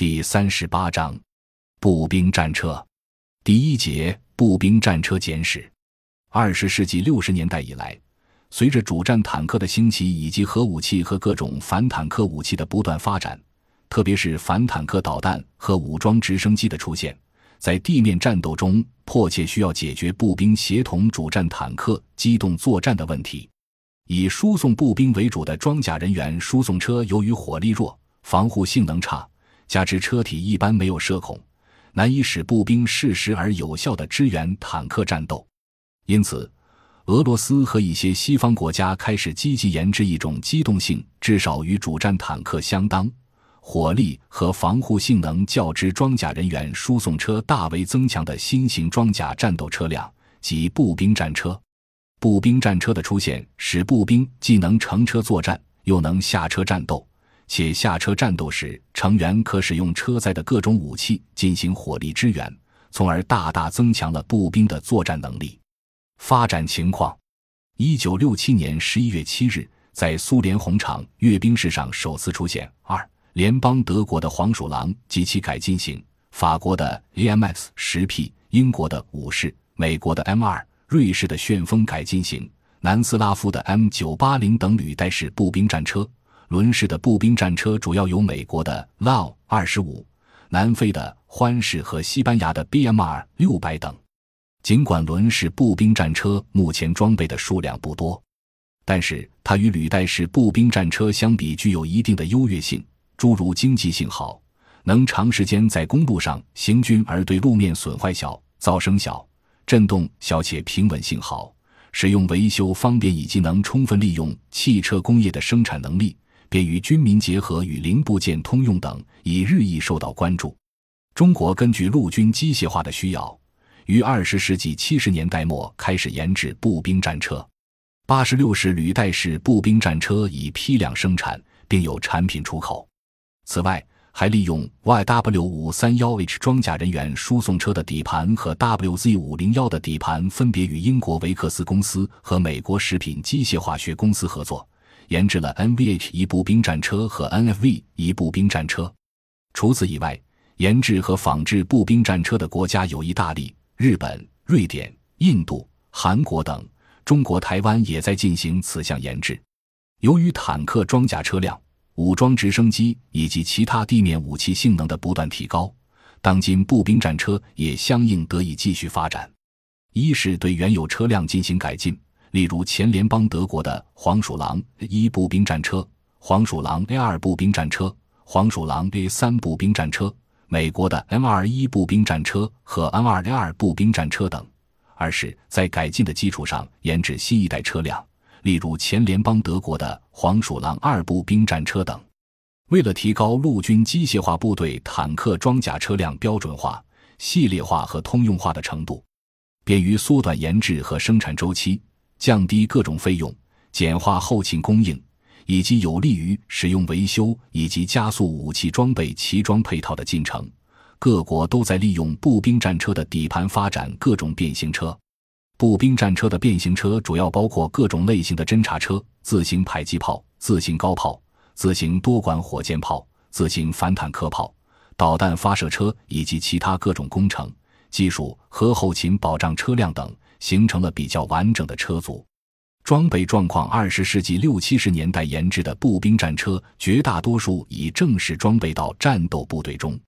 第三十八章，步兵战车。第一节步兵战车简史。二十世纪六十年代以来，随着主战坦克的兴起以及核武器和各种反坦克武器的不断发展，特别是反坦克导弹和武装直升机的出现，在地面战斗中迫切需要解决步兵协同主战坦克机动作战的问题。以输送步兵为主的装甲人员输送车，由于火力弱、防护性能差。加之车体一般没有射孔，难以使步兵适时而有效地支援坦克战斗。因此，俄罗斯和一些西方国家开始积极研制一种机动性至少与主战坦克相当、火力和防护性能较之装甲人员输送车大为增强的新型装甲战斗车辆，即步兵战车。步兵战车的出现，使步兵既能乘车作战，又能下车战斗。且下车战斗时，成员可使用车载的各种武器进行火力支援，从而大大增强了步兵的作战能力。发展情况：一九六七年十一月七日，在苏联红场阅兵式上首次出现二联邦德国的黄鼠狼及其改进型，法国的 AMX 十 P，英国的武士，美国的 M 二，瑞士的旋风改进型，南斯拉夫的 M 九八零等履带式步兵战车。轮式的步兵战车主要有美国的 Lau 二十五、南非的欢式和西班牙的 BMR 六百等。尽管轮式步兵战车目前装备的数量不多，但是它与履带式步兵战车相比具有一定的优越性，诸如经济性好，能长时间在公路上行军而对路面损坏小、噪声小、震动小且平稳性好，使用维修方便以及能充分利用汽车工业的生产能力。便于军民结合与零部件通用等，已日益受到关注。中国根据陆军机械化的需要，于二十世纪七十年代末开始研制步兵战车。八十六式履带式步兵战车已批量生产，并有产品出口。此外，还利用 YW 五三幺 H 装甲人员输送车的底盘和 WZ 五零幺的底盘，分别与英国维克斯公司和美国食品机械化学公司合作。研制了 NVH 一步兵战车和 NFV 一步兵战车。除此以外，研制和仿制步兵战车的国家有意大利、日本、瑞典、印度、韩国等。中国台湾也在进行此项研制。由于坦克装甲车辆、武装直升机以及其他地面武器性能的不断提高，当今步兵战车也相应得以继续发展。一是对原有车辆进行改进。例如前联邦德国的黄鼠狼一步兵战车、黄鼠狼 A 二步兵战车、黄鼠狼 A 三步兵战车，美国的 M 二一步兵战车和 M 二 A 二步兵战车等；而是，在改进的基础上研制新一代车辆，例如前联邦德国的黄鼠狼二步兵战车等。为了提高陆军机械化部队坦克装甲车辆标准化、系列化和通用化的程度，便于缩短研制和生产周期。降低各种费用，简化后勤供应，以及有利于使用维修以及加速武器装备齐装配套的进程。各国都在利用步兵战车的底盘发展各种变形车。步兵战车的变形车主要包括各种类型的侦察车、自行迫击炮、自行高炮、自行多管火箭炮、自行反坦克炮、导弹发射车以及其他各种工程、技术和后勤保障车辆等。形成了比较完整的车组，装备状况。二十世纪六七十年代研制的步兵战车，绝大多数已正式装备到战斗部队中。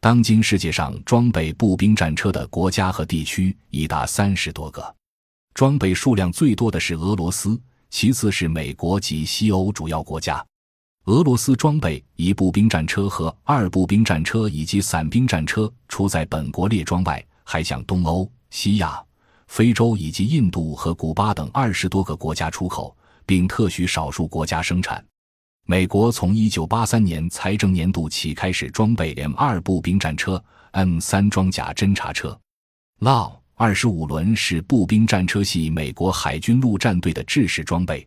当今世界上装备步兵战车的国家和地区已达三十多个，装备数量最多的是俄罗斯，其次是美国及西欧主要国家。俄罗斯装备一步兵战车和二步兵战车以及伞兵战车，除在本国列装外，还向东欧、西亚。非洲以及印度和古巴等二十多个国家出口，并特许少数国家生产。美国从一九八三年财政年度起开始装备 M 二步兵战车、M 三装甲侦察车。Law 二十五轮是步兵战车系美国海军陆战队的制式装备。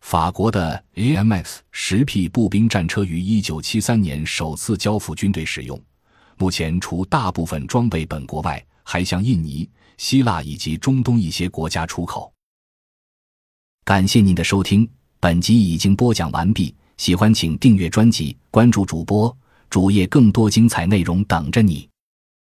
法国的 AMX 十 P 步兵战车于一九七三年首次交付军队使用，目前除大部分装备本国外，还向印尼。希腊以及中东一些国家出口。感谢您的收听，本集已经播讲完毕。喜欢请订阅专辑，关注主播主页更多精彩内容等着你。